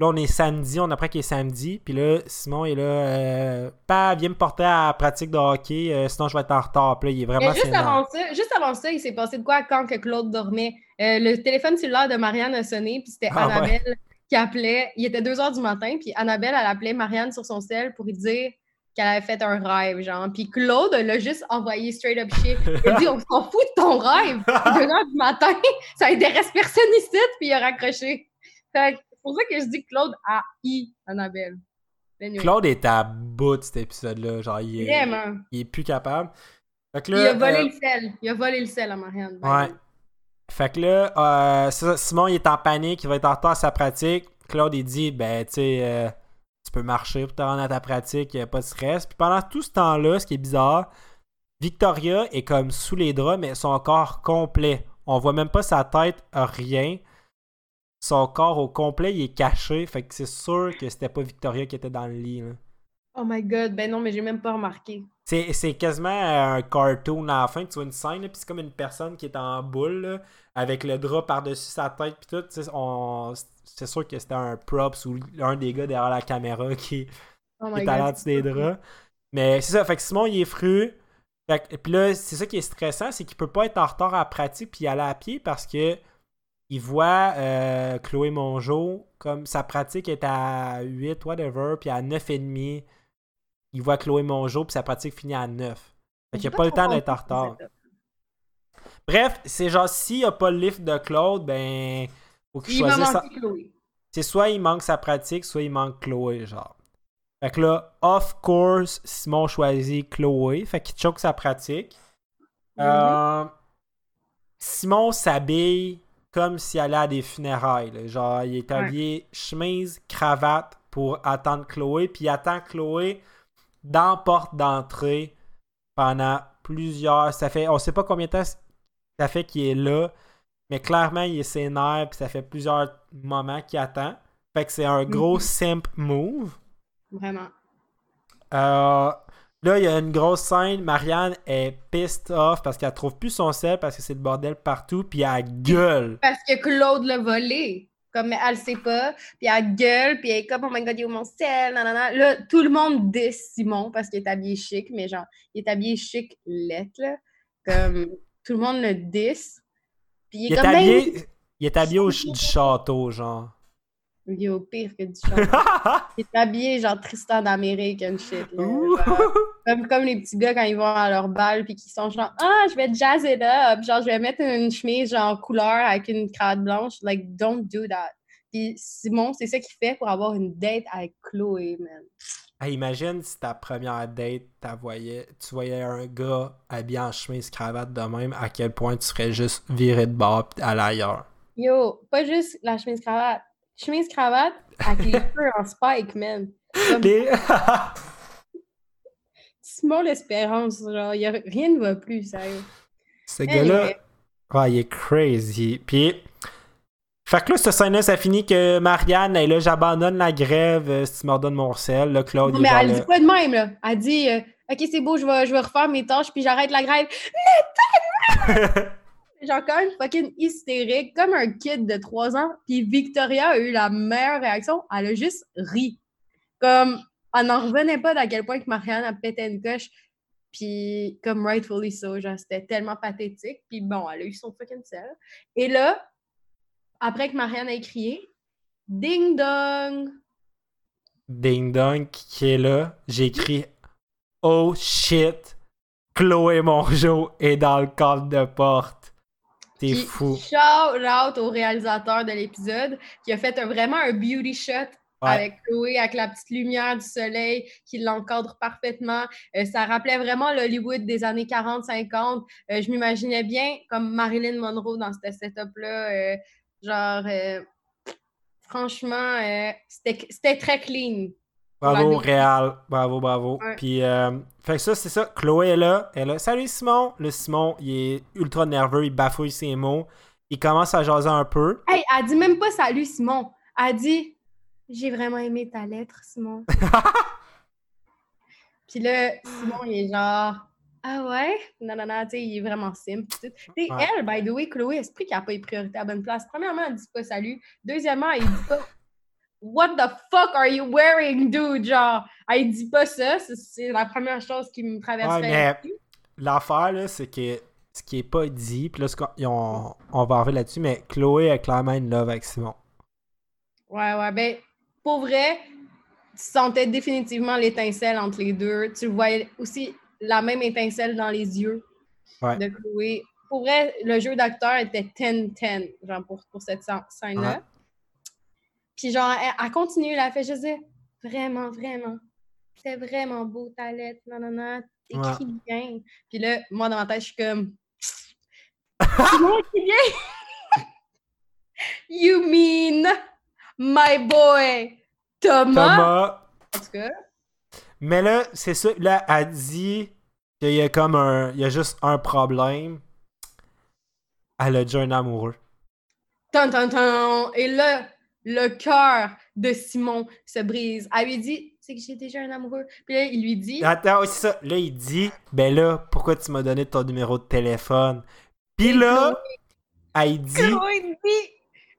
Là, on est samedi, on apprend qu'il est samedi. Puis là, Simon est là. Euh, pas, viens me porter à la pratique de hockey, euh, sinon je vais être en retard. Puis là, il est vraiment juste avant, ça, juste avant ça, il s'est passé de quoi quand que Claude dormait? Euh, le téléphone cellulaire de Marianne a sonné, puis c'était Ah ouais. Annabelle qui appelait. Il était 2 h du matin, puis Annabelle, elle appelait Marianne sur son cell pour lui dire qu'elle avait fait un rêve, genre. Puis Claude l'a juste envoyé straight up shit. Il a dit On s'en fout de ton rêve! 2 h du matin, ça intéresse personne ici, puis il a raccroché. Fait pour ça que je dis que Claude a I Annabelle. Anyway. Claude est à bout de cet épisode-là. Genre, il est, Vraiment. il est plus capable. Fait que il a volé euh, le sel. Il a volé le sel à Marianne. Ouais. Fait que là, euh, ça, Simon il est en panique, il va être en retard à sa pratique. Claude il dit ben tu sais euh, tu peux marcher pour te rendre à ta pratique, y a pas de stress. Puis pendant tout ce temps-là, ce qui est bizarre, Victoria est comme sous les draps, mais son corps complet. On voit même pas sa tête, rien. Son corps au complet, il est caché. Fait que c'est sûr que c'était pas Victoria qui était dans le lit. là. Oh my god, ben non, mais j'ai même pas remarqué. C'est quasiment un cartoon à la fin, tu vois une scène, puis c'est comme une personne qui est en boule, là, avec le drap par-dessus sa tête, puis tout. C'est sûr que c'était un props ou un des gars derrière la caméra qui, Oh est my à god. des draps. Mais c'est ça, fait que Simon, il est fru. Fait que- puis là, c'est ça qui est stressant, c'est qu'il peut pas être en retard à la pratique puis aller à pied parce que il voit euh, Chloé Mongeau, comme sa pratique est à 8, whatever, puis à 9,5, il voit Chloé Mongeau, puis sa pratique finit à 9. Fait qu'il J'ai a pas le temps d'être en retard. Bref, c'est genre, s'il n'y a pas le lift de Claude, ben, faut qu'il choisisse. sa-. C'est soit il manque sa pratique, soit il manque Chloé, genre. Fait que là, of course, Simon choisit Chloé. Fait qu'il choque sa pratique. Euh, Simon s'habille comme s'il allait à des funérailles. là. Genre, il est Ouais. habillé chemise, cravate pour attendre Chloé. Puis il attend Chloé dans la porte d'entrée pendant plusieurs. Ça fait. On sait pas combien de temps ça fait qu'il est là. Mais clairement, il est sénère. Puis ça fait plusieurs moments qu'il attend. Fait que c'est un gros Mhm. simp move. Vraiment. Euh, là, il y a une grosse scène. Marianne est pissed off parce qu'elle trouve plus son sel parce que c'est le bordel partout. Puis elle gueule. Parce que Claude l'a volé. Comme elle le sait pas. Puis elle gueule. Puis elle est comme, oh my god, il est où mon sel? Nanana. Là, tout le monde dit Simon parce qu'il est habillé chic. Mais genre, il est habillé chic lettre, là. Comme, tout le monde le dit. Puis il est, Il est comme, ben, habillé, il est habillé au ch- du château, genre. Il est au pire que du chant. Il est habillé genre Tristan d'Amérique and shit. là. Ouh. Genre, comme, comme les petits gars quand ils vont à leur bal puis qu'ils sont genre Ah, je vais jazz it up. Genre, je vais mettre une chemise genre couleur avec une cravate blanche. Like, don't do that. Puis Simon, c'est ça qu'il fait pour avoir une date avec Chloé, man. Hey, imagine si ta première date, voyais, tu voyais un gars habillé en chemise cravate de même, à quel point tu serais juste viré de bord pis aller ailleurs. Yo, pas juste la chemise cravate. Chemise cravate avec les cheveux en spike, man. Comme Les- Simon l'espérance, genre, y a, rien ne va plus, sérieux. Ce gars-là, ouais, il est crazy. Puis, fait que là, cette scène-là, ça finit que Marianne, elle là, j'abandonne la grève euh, si tu me redonnes mon sel. Là, Claude, Non, mais elle dit pas de même, là? Elle dit euh, Ok, c'est beau, je vais, je vais refaire mes tâches, puis j'arrête la grève. Genre, quand même fucking hystérique, comme un kid de 3 ans. Puis Victoria a eu la meilleure réaction. Elle a juste ri. Comme, elle n'en revenait pas d'à quel point que Marianne a pété une coche. Puis, comme rightfully so, genre, c'était tellement pathétique. Puis bon, elle a eu son fucking sel. Et là, après que Marianne a crié, ding dong! Ding Dong qui est là. J'ai écrit Oh shit, Chloé Mongeau est dans le cadre de porte. T'es fou. Shout out au réalisateur de l'épisode qui a fait un- vraiment un beauty shot Ouais. avec Chloé, avec la petite lumière du soleil qui l'encadre parfaitement. Euh, ça rappelait vraiment l'Hollywood des années 40-50. Euh, je m'imaginais bien comme Marilyn Monroe dans ce setup-là. euh, genre, franchement, c'était très clean. Bravo, Réal. Bravo, bravo. Ouais. Puis, euh, fait que ça, c'est ça. Chloé est là. Elle est là. Salut Simon. Le Simon, il est ultra nerveux. Il bafouille ses mots. Il commence à jaser un peu. Hey, elle dit même pas salut, Simon. Elle dit J'ai vraiment aimé ta lettre, Simon. Puis là, Simon, il est genre Ah ouais? Non, non, non, tu sais, il est vraiment simple. pis tout. Tu sais, Ouais. elle, by the way, Chloé, esprit qu'elle n'a pas les priorités à la bonne place. Premièrement, elle dit pas salut. Deuxièmement, elle dit pas What the fuck are you wearing, dude? Genre, elle dit pas ça. C'est- la première chose qui me traverserait. Ouais. L'affaire, là, c'est que ce qui est pas dit, puis là, ce on, on va arriver là-dessus, mais Chloé a clairement une love avec Simon. Ouais, ouais. Ben, pour vrai, tu sentais définitivement l'étincelle entre les deux. Tu voyais aussi la même étincelle dans les yeux Ouais. de Chloé. Pour vrai, le jeu d'acteur était 10-10, genre, pour, pour cette scène- scène-là. Ouais. Puis, genre, elle, elle continue, elle a fait juste dire vraiment, vraiment. C'était vraiment beau ta lettre, non. T'écris bien. Puis là, moi, dans ma tête, je suis comme. Écrit bien? you mean my boy Thomas? Thomas. En tout cas, Mais là, c'est ça. Là, elle dit qu'il y a comme un. Il y a juste un problème. Elle a déjà un amoureux. tan, tan, tan. Et là, le cœur de Simon se brise. Elle lui dit c'est que j'ai déjà un amoureux. Puis là, il lui dit. Attends, c'est ça. Là, il dit, ben là, pourquoi tu m'as donné ton numéro de téléphone? Puis là, elle dit. Chloé dit.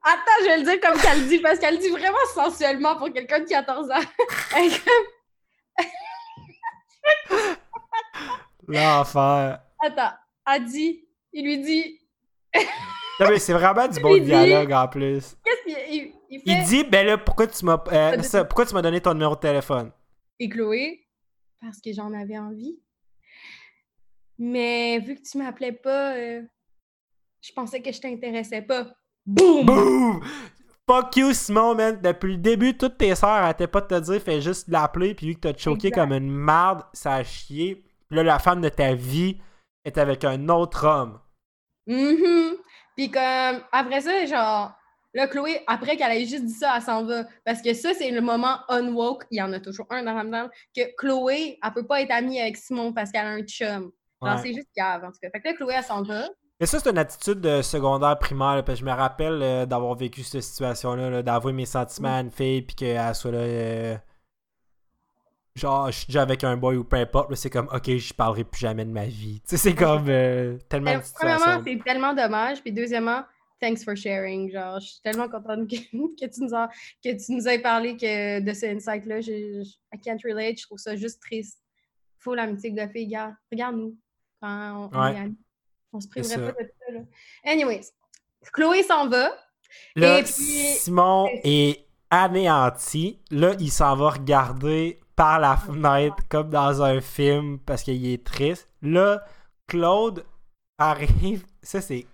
Attends, je vais le dire comme qu'elle dit, parce qu'elle dit vraiment sensuellement pour quelqu'un de 14 ans. Elle est comme- L'enfer. Attends, elle dit. Il lui dit. Non, mais c'est vraiment du bon dit- dialogue en plus. Qu'est-ce qu'il il, fait? Il dit, ben là, pourquoi tu m'as euh, ça, pourquoi tu m'as donné ton numéro de téléphone? Et Chloé, parce que j'en avais envie. Mais vu que tu m'appelais pas, euh, je pensais que je t'intéressais pas. Boum! Boum! Fuck you, Simon, man. Depuis le début, toutes tes sœurs arrêtaient pas de te dire, fais juste l'appeler, puis vu que t'as choqué Exact. comme une marde, ça a chié. Puis là, la femme de ta vie est avec un autre homme. Mhm. Puis comme, après ça, genre, là, Chloé, après qu'elle ait juste dit ça, elle s'en va. Parce que ça, c'est le moment unwoke, il y en a toujours un dans Ramdam, que Chloé, elle peut pas être amie avec Simon parce qu'elle a un chum. Ouais. c'est juste cave, en tout cas. Fait que là, Chloé, elle s'en va. Mais ça, c'est une attitude de secondaire primaire, là, parce que je me rappelle euh, d'avoir vécu cette situation-là, là, d'avouer mes sentiments à une fille, puis qu'elle soit là. euh, Genre, je suis déjà avec un boy ou peu importe, c'est comme, ok, je parlerai plus jamais de ma vie. Tu sais, c'est comme euh, tellement situations. Premièrement, c'est tellement dommage. Puis deuxièmement, thanks for sharing. Genre, je suis tellement contente que, que tu nous as, que tu nous aies parlé que, de ce insight-là. Je, je- I can't relate. Je trouve ça juste triste. Faut l'amitié de filles. Regarde, regarde-nous. Quand on, Ouais. On se priverait pas de ça. Là. Anyways, Chloé s'en va. Là, Et puis- Simon est anéanti. Là, il s'en va regarder par la fenêtre comme dans un film parce qu'il est triste. Là, Claude arrive. Ça, c'est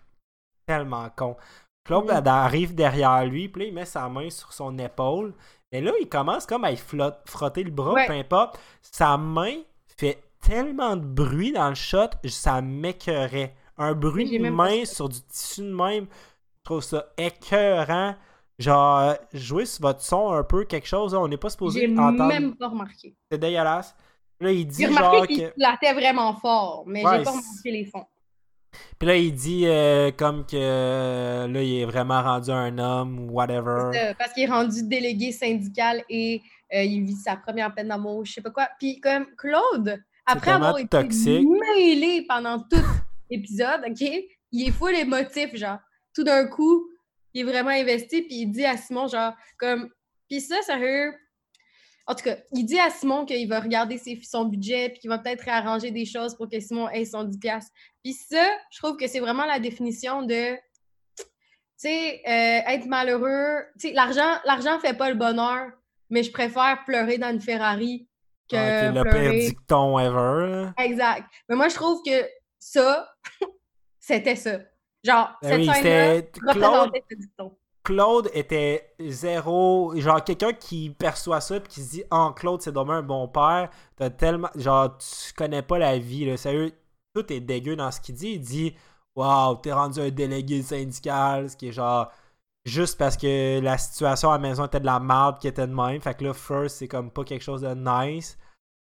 tellement con. Claude arrive derrière lui, puis là, il met sa main sur son épaule. Et là, il commence comme à flotte- frotter le bras, Ouais. peu importe. Sa main fait tellement de bruit dans le shot, ça m'écœurait. Un bruit de main sur du tissu de même, je trouve ça écœurant. Genre, euh, jouer sur votre son un peu, quelque chose, on n'est pas supposé J'ai entendre. même pas remarqué. C'est dégueulasse. Là, il dit J'ai genre remarqué qu'il que... flattait vraiment fort, mais Ouais, j'ai pas remarqué les fonds. Puis là, il dit euh, comme que euh, là, il est vraiment rendu un homme ou whatever. Ça, parce qu'il est rendu délégué syndical et euh, il vit sa première peine d'amour, je sais pas quoi. Puis comme Claude, après avoir été toxique. mêlé pendant tout l'épisode, OK, il est full émotif, genre. Tout d'un coup, il est vraiment investi, puis il dit à Simon, genre, comme... Puis ça, sérieux... En tout cas, il dit à Simon qu'il va regarder ses- son budget, puis qu'il va peut-être réarranger des choses pour que Simon ait son 10$. Puis ça, je trouve que c'est vraiment la définition de tu sais, euh, être malheureux, tu sais, l'argent, l'argent fait pas le bonheur, mais je préfère pleurer dans une Ferrari que Ah, qui est le pleurer. pire dicton ever. Exact. Mais moi, je trouve que ça, c'était ça. Genre, Ben cette oui, scène-là Claude, ce était zéro. Genre, quelqu'un qui perçoit ça puis qui se dit Ah, Claude, c'est dommage un bon père. T'as tellement. Genre, tu connais pas la vie, là. Sérieux, tout est dégueu dans ce qu'il dit. Il dit Waouh, t'es rendu un délégué syndical. Ce qui est genre. Juste parce que la situation à la maison était de la merde qui était de même. Fait que là, first, c'est comme pas quelque chose de nice.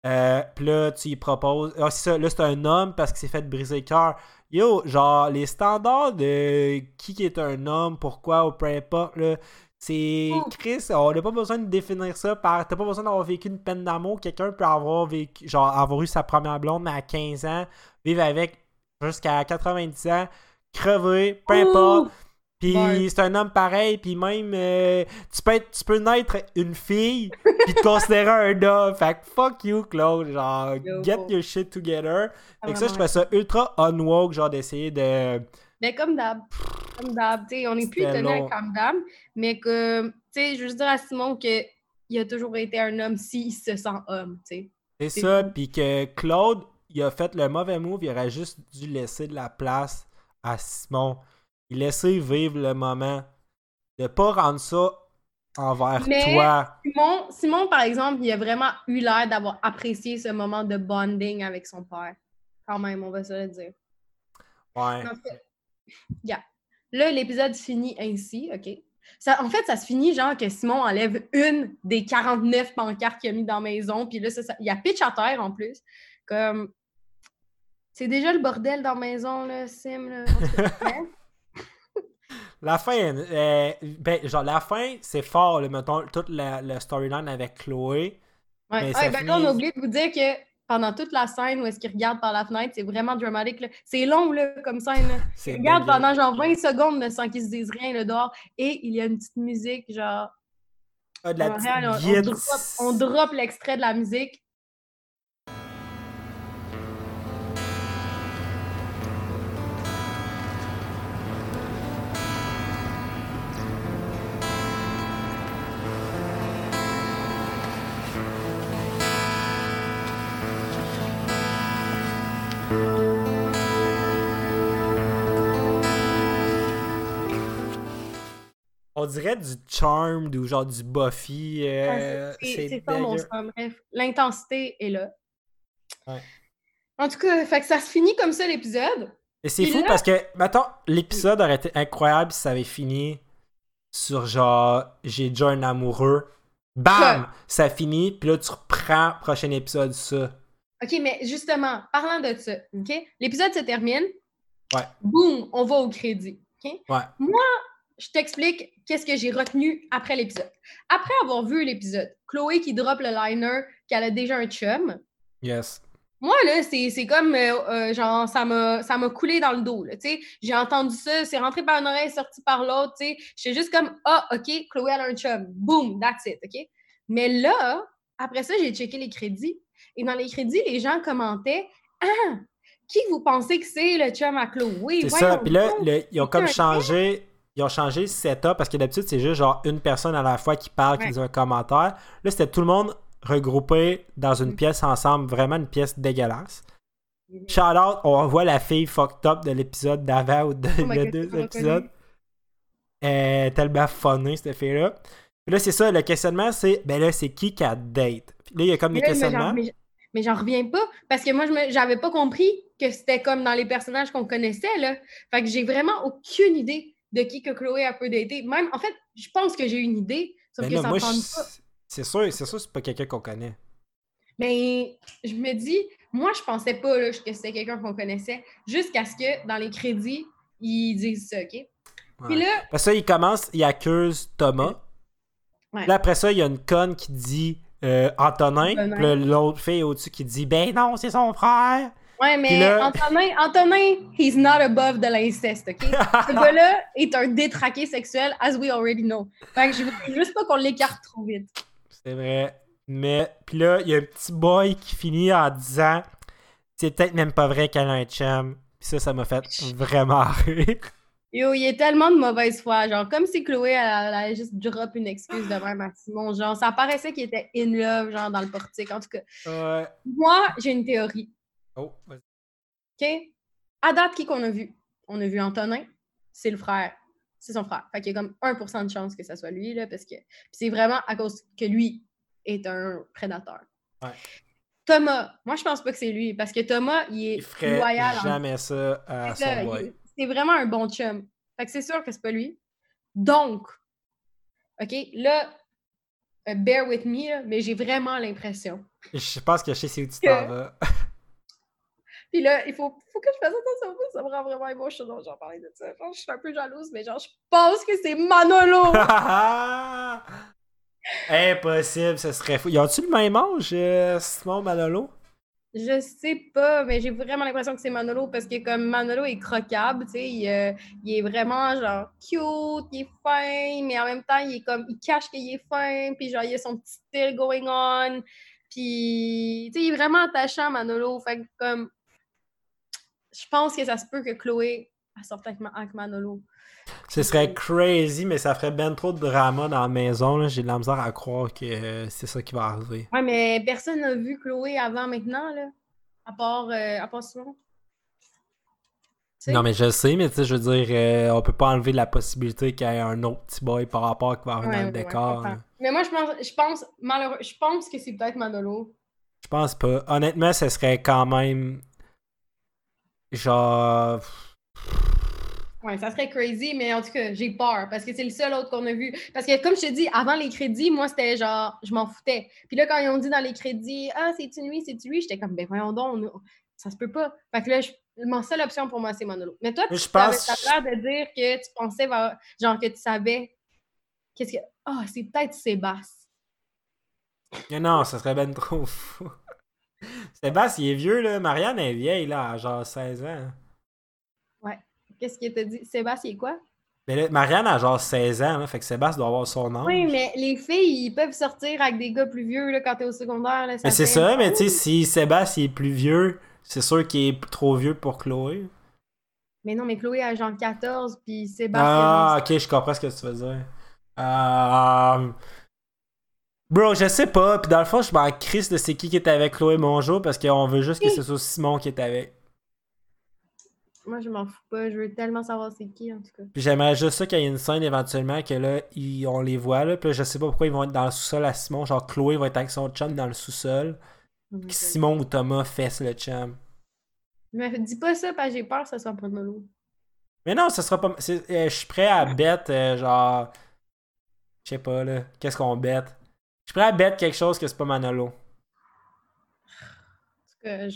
Euh, Puis là, tu y proposes. Ah, ça. Là, c'est un homme parce qu'il s'est fait briser le cœur. Yo, genre, les standards de qui est un homme, pourquoi, ou peu importe, là, c'est. Oh. Chris, on n'a pas besoin de définir ça par. T'as pas besoin d'avoir vécu une peine d'amour. Quelqu'un peut avoir vécu. Genre, avoir eu sa première blonde, mais à 15 ans, vivre avec jusqu'à 90 ans, crever, peu importe. Puis Ouais. c'est un homme pareil, puis même euh, tu peux être, tu peux naître une fille puis te considérer un homme. Fait que fuck you Claude, genre Yo. get your shit together. Fait que ça je trouvais ça ultra unwoke genre d'essayer de Mais comme d'hab. Comme d'hab. On n'est plus long. comme d'hab, mais que, tu sais, je veux juste dire à Simon qu'il a toujours été un homme s'il se sent homme, tu sais. c'est ça puis que Claude il a fait le mauvais move, il aurait juste dû laisser de la place à Simon. Il laisser vivre le moment de pas rendre ça envers Mais- toi. Simon, Simon, par exemple, il a vraiment eu l'air d'avoir apprécié ce moment de bonding avec son père. Quand même, on va se le dire. Ouais. Yeah. Là, l'épisode finit ainsi, OK? Ça, en fait, ça se finit genre que Simon enlève une des 49 pancartes qu'il a mis dans la maison, puis là, ça, ça- il y a pitch à terre en plus. Comme. C'est déjà le bordel dans la maison, là, Sim. Là. En tout cas, hein? La fin, euh, ben, genre, la fin, c'est fort, là, mettons, toute la, la storyline avec Chloé. Ouais. Mais Ouais, ben finit- là, on a oublié de vous dire que pendant toute la scène où est-ce qu'il regarde par la fenêtre, c'est vraiment dramatique. C'est long, là, comme scène. là. Il regarde pendant genre 20 secondes là, sans qu'ils se disent rien, le dehors. Et il y a une petite musique, genre. Ah, de la en Montréal, on, on drop, on drop l'extrait de la musique. On dirait du Charmed ou genre du Buffy. euh, C'est c'est ça mon son. Bref, l'intensité est là. Ouais. En tout cas, fait que ça se finit comme ça l'épisode. Et c'est fou là- parce que, mettons, l'épisode aurait été incroyable si ça avait fini sur genre, j'ai déjà un amoureux. Bam! Ouais. Ça finit, puis là, tu reprends prochain épisode ça. OK, mais justement, parlant de ça, OK? L'épisode se termine. Ouais. Boum, on va au crédit. OK? Ouais. Je t'explique qu'est-ce que j'ai retenu après l'épisode. Après avoir vu l'épisode, Chloé qui drop le liner qu'elle a déjà un chum, Yes. moi, là, c'est comme, euh, euh, genre, ça m'a coulé dans le dos, tu sais. J'ai entendu ça, c'est rentré par une oreille, sorti par l'autre, tu sais. J'étais juste comme, ah, OK, Chloé, elle a un chum. Boom, that's it, OK? Mais là, après ça, j'ai checké les crédits. Et dans les crédits, les gens commentaient, ah, qui vous pensez que c'est le chum à Chloé? C'est ça. Puis là, le- ils ont comme changé. Ils ont changé le setup parce que d'habitude, c'est juste genre une personne à la fois qui parle, qui Ouais. dit un commentaire. Là, c'était tout le monde regroupé dans une Mm. pièce ensemble, vraiment une pièce dégueulasse. Shout out, on voit la fille fucked up de l'épisode d'avant ou de, Oh de deux épisodes. est tellement funnée, cette fille-là. Puis là, c'est ça, le questionnement, c'est ben là, c'est qui qui a date? Puis là, il y a comme des là, questionnements. mais, j'en reviens pas parce que moi, je j'avais pas compris que c'était comme dans les personnages qu'on connaissait, là. Fait que j'ai vraiment aucune idée de qui que Chloé a peut dater. Même, en fait, je pense que j'ai une idée, sauf Ben que ça pas. c'est sûr, c'est sûr, c'est pas quelqu'un qu'on connaît. Mais je me dis, moi, je pensais pas là, que c'était quelqu'un qu'on connaissait jusqu'à ce que dans les crédits, ils disent ça, OK? Puis là, Parce que ça, il commence, il accuse Thomas. Ouais. Là, après ça, il y a une conne qui dit euh, Antonin. Antonin. Puis l'autre fille au-dessus qui dit Ben non, c'est son frère. Ouais, mais là- Antonin, Antonin, he's not above de l'inceste, OK? Ce gars-là est un détraqué sexuel, as we already know. Fait que je veux juste pas qu'on l'écarte trop vite. C'est vrai. Mais, puis là, il y a un petit boy qui finit en disant C'est peut-être même pas vrai qu'elle a un chum. Puis ça, ça m'a fait vraiment rire. Yo, il est tellement de mauvaise foi. Genre, comme si Chloé, elle, elle allait juste drop une excuse de même à Simon. Genre, ça paraissait qu'il était in love, genre, dans le portique. En tout cas, Ouais. moi, j'ai une théorie. Oh, vas-y. OK? À date, qui qu'on a vu? On a vu Antonin, c'est le frère. C'est son frère. Fait qu'il y a comme 1% de chance que ça soit lui, là, parce que c'est vraiment à cause que lui est un prédateur. Ouais. Thomas, moi, je pense pas que c'est lui, parce que Thomas, il est Il ferait loyal. en- jamais ça à son il- C'est vraiment un bon chum. Fait que c'est sûr que c'est pas lui. Donc, OK, là, euh, bear with me, là, mais j'ai vraiment l'impression. Je pense que je sais où tu t'en vas. Puis là, il faut, faut que je fasse attention, ça me rend vraiment émotionnel, j'en parlais de ça. Genre, je suis un peu jalouse, mais genre, je pense que c'est Manolo! Impossible, ce serait fou. Ils ont-tu le même âge, euh, Simon Manolo? je sais pas, mais j'ai vraiment l'impression que c'est Manolo parce que comme Manolo est croquable, tu sais, il, euh, il est vraiment genre cute, il est fin, mais en même temps, il est comme, il cache qu'il est fin, puis genre, il a son petit style going on, puis, tu sais, il est vraiment attachant, Manolo, fait que comme, je pense que ça se peut que Chloé sorte avec, Ma- avec Manolo. Ce serait crazy, mais ça ferait ben trop de drama dans la maison. J'ai de la misère à croire que euh, c'est ça qui va arriver. Ouais, mais personne n'a vu Chloé avant maintenant, là, à part, euh, à part Simon. Non, mais je sais, mais tu sais, je veux dire, euh, on peut pas enlever la possibilité qu'il y ait un autre petit boy par rapport qui va arriver Ouais, dans le ouais, décor. Mais moi, je pense, je pense, malheureux, je pense que c'est peut-être Manolo. Je pense pas. Honnêtement, ce serait quand même. Genre. Ouais, ça serait crazy, mais en tout cas, j'ai peur parce que c'est le seul autre qu'on a vu. Parce que, comme je te dis, avant les crédits, moi, c'était genre, je m'en foutais. Puis là, quand ils ont dit dans les crédits, ah, c'est-tu lui, c'est-tu lui, j'étais comme, ben voyons donc, on- ça se peut pas. Fait que là, je- ma seule option pour moi, c'est Manolo. Mais toi, tu pense- as l'air de dire que tu pensais, genre, que tu savais, qu'est-ce que. Ah, c'est peut-être Sébastien. Mais non, ça serait ben trop fou. Sébastien, il est vieux, là. Marianne est vieille, là, à genre 16 ans. Ouais. Qu'est-ce qu'il t'a dit? Sébastien, il est quoi? Mais là, Marianne a genre 16 ans, là, fait que Sébastien doit avoir son âge. Oui, mais les filles, ils peuvent sortir avec des gars plus vieux là, quand t'es au secondaire. Là, Mais c'est ça, mais tu sais, si Sébastien est plus vieux, c'est sûr qu'il est trop vieux pour Chloé. Mais non, mais Chloé a genre 14, puis Sébastien. Ah, ok, je comprends ce que tu veux dire. Euh... Bro, je sais pas, pis dans le fond, je m'en crisse de c'est qui qui est avec Chloé Mongeau parce qu'on veut juste que ce soit Simon qui est avec. Moi, je m'en fous pas. Je veux tellement savoir c'est qui, en tout cas. Puis j'aimerais juste ça qu'il y ait une scène éventuellement que là, ils- on les voit là. Puis là, je sais pas pourquoi ils vont être dans le sous-sol à Simon. Genre Chloé va être avec son chum dans le sous-sol. Puis Simon ou Thomas fesse le chum. Mais dis pas ça, parce que j'ai peur que ça soit pas l'eau. Mais non, ça sera pas. euh, Je suis prêt à bet, euh, genre. Je sais pas là. Qu'est-ce qu'on bête? Je prêt à bet quelque chose que c'est pas Manolo.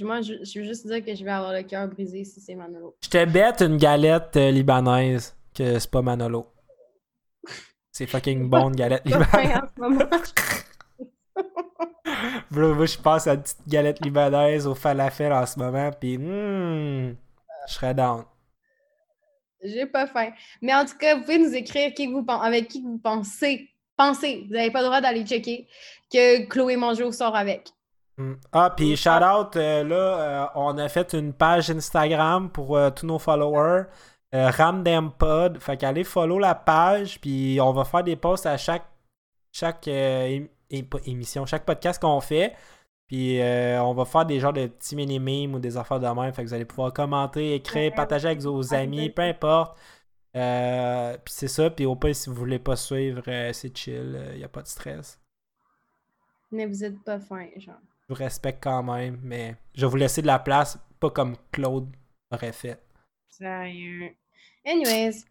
Moi, je, je veux juste dire que je vais avoir le cœur brisé si c'est Manolo. Je te bête une galette euh, libanaise que c'est pas Manolo. C'est fucking bon une galette libanaise. Bro, moi je pense à une petite galette libanaise au falafel en ce moment, pis hmm, je serais down. J'ai pas faim. Mais en tout cas, vous pouvez nous écrire qui vous, avec qui vous pensez. Pensez, vous n'avez pas le droit d'aller checker que Chloé Mongeau sort avec. Hmm. Ah, puis shout out, euh, là, euh, on a fait une page Instagram pour euh, tous nos followers. Ramdampod. Fait qu'allez follow la page, puis on va faire des posts à chaque, chaque émission, chaque podcast qu'on fait. Puis on va faire des genres de petits mini-memes ou des affaires de même. Fait que vous allez pouvoir commenter, écrire, partager avec vos amis, peu importe. Euh, puis c'est ça. Puis au pire, si vous voulez pas suivre, euh, c'est chill. Il n'y a pas de stress. Mais vous êtes pas fin, genre. Je vous respecte quand même, mais je vais vous laisser de la place, pas comme Claude aurait fait. Sérieux. Anyways,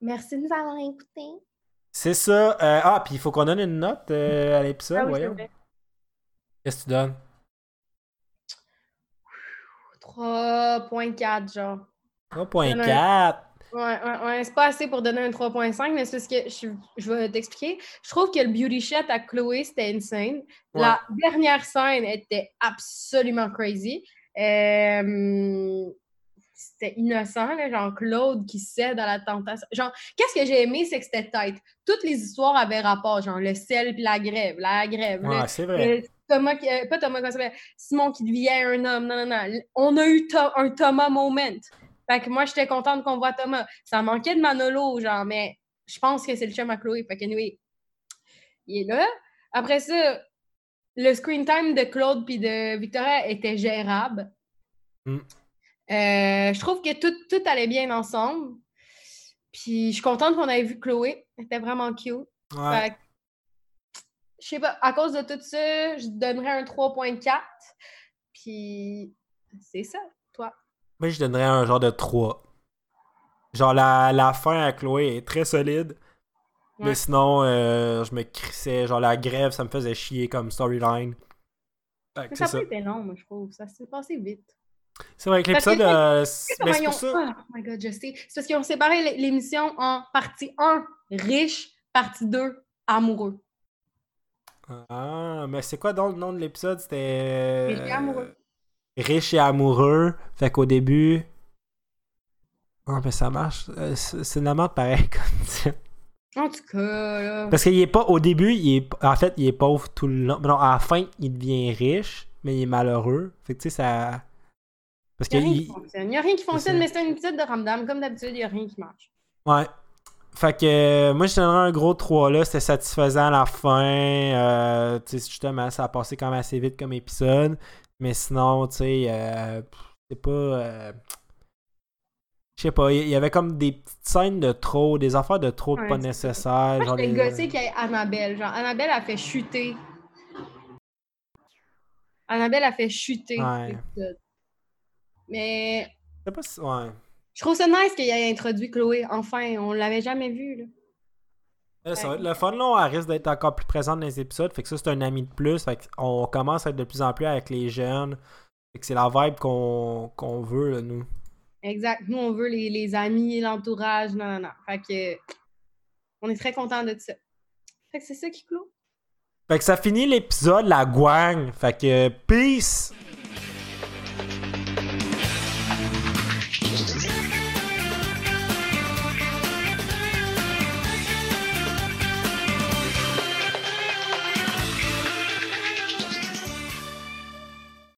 merci de nous avoir écoutés. C'est ça. Euh, ah, puis il faut qu'on donne une note euh, à l'épisode, Ah oui, voyons. Qu'est-ce que tu donnes? 3.4, genre. 3.4. Ouais, ouais, ouais. C'est pas assez pour donner un 3.5, mais c'est ce que je, je vais t'expliquer. Je trouve que le beauty shot à Chloé, c'était insane. La dernière scène était absolument crazy. Euh, c'était innocent, là, genre Claude qui cède à la tentation. Genre, qu'est-ce que j'ai aimé, c'est que c'était tête. Toutes les histoires avaient rapport, genre le sel puis la grève, la grève. le- Ouais, c'est vrai. euh, Thomas, qui- euh, pas Thomas, comment ça s'appelle? Simon qui devient un homme. Non, non, non. On a eu To- un Thomas moment. Fait que moi, j'étais contente qu'on voit Thomas. Ça manquait de Manolo, genre, mais je pense que c'est le chum à Chloé. Fait que, anyway, il est là. Après ça, le screen time de Claude puis de Victoria était gérable. Mm. Euh, je trouve que tout, tout allait bien ensemble. Puis je suis contente qu'on ait vu Chloé. Elle était vraiment cute. Ouais. Fait que, je sais pas, à cause de tout ça, je donnerais un 3.4. Puis c'est ça, toi. Moi, je donnerais un genre de 3. Genre, la, la fin à Chloé est très solide. Mais sinon, euh, je me crissais. Genre, la grève, ça me faisait chier comme storyline. Ça ça. a pas été long, moi, je trouve. Ça s'est passé vite. C'est vrai que l'épisode. euh, c'est- mais pour ça. Oh my god, je sais. C'est parce qu'ils ont séparé l'é- l'émission en partie 1, riche, partie 2, amoureux. Ah, mais c'est quoi donc le nom de l'épisode? C'était. Riche et amoureux. Riche et amoureux. Fait qu'au début. Ah, mais ça marche. Euh, C'est une amende pareil comme ça. En tout cas, là. Parce qu'il est pas. Au début, il est. En fait, il est pauvre tout le long. Non, à la fin, il devient riche, mais il est malheureux. Fait que tu sais, ça. Parce que. Il n'y a rien il- qui fonctionne. Il n'y a rien qui fonctionne, mais c'est un épisode de Ramdam. Comme d'habitude, il n'y a rien qui marche. Ouais. Fait que euh, moi je donnerais un gros 3 là, c'était satisfaisant à la fin. Euh, tu sais, justement, ça a passé quand même assez vite comme épisode. Mais sinon, tu sais, euh, c'est pas. euh, je sais pas, il y avait comme des petites scènes de trop, des affaires de trop Ouais, pas nécessaires. Moi, j'étais gossée qu'il y ait Annabelle. Genre, Annabelle a fait chuter. Annabelle a fait chuter Ouais. Mais C'est pas si- ouais. je trouve ça nice qu'il ait introduit Chloé. Enfin, on l'avait jamais vu. Là. Là, ça va être le fun, là, elle risque d'être encore plus présente dans les épisodes. Fait que ça, c'est un ami de plus. Fait qu'on commence à être de plus en plus avec les jeunes. Fait que c'est la vibe qu'on veut, là, nous. Exact. Nous, on veut les, les amis, l'entourage. Non, non, non. Fait que on est très contents de ça. Fait que c'est ça qui clôt. Fait que ça finit l'épisode, la guang. Fait que peace!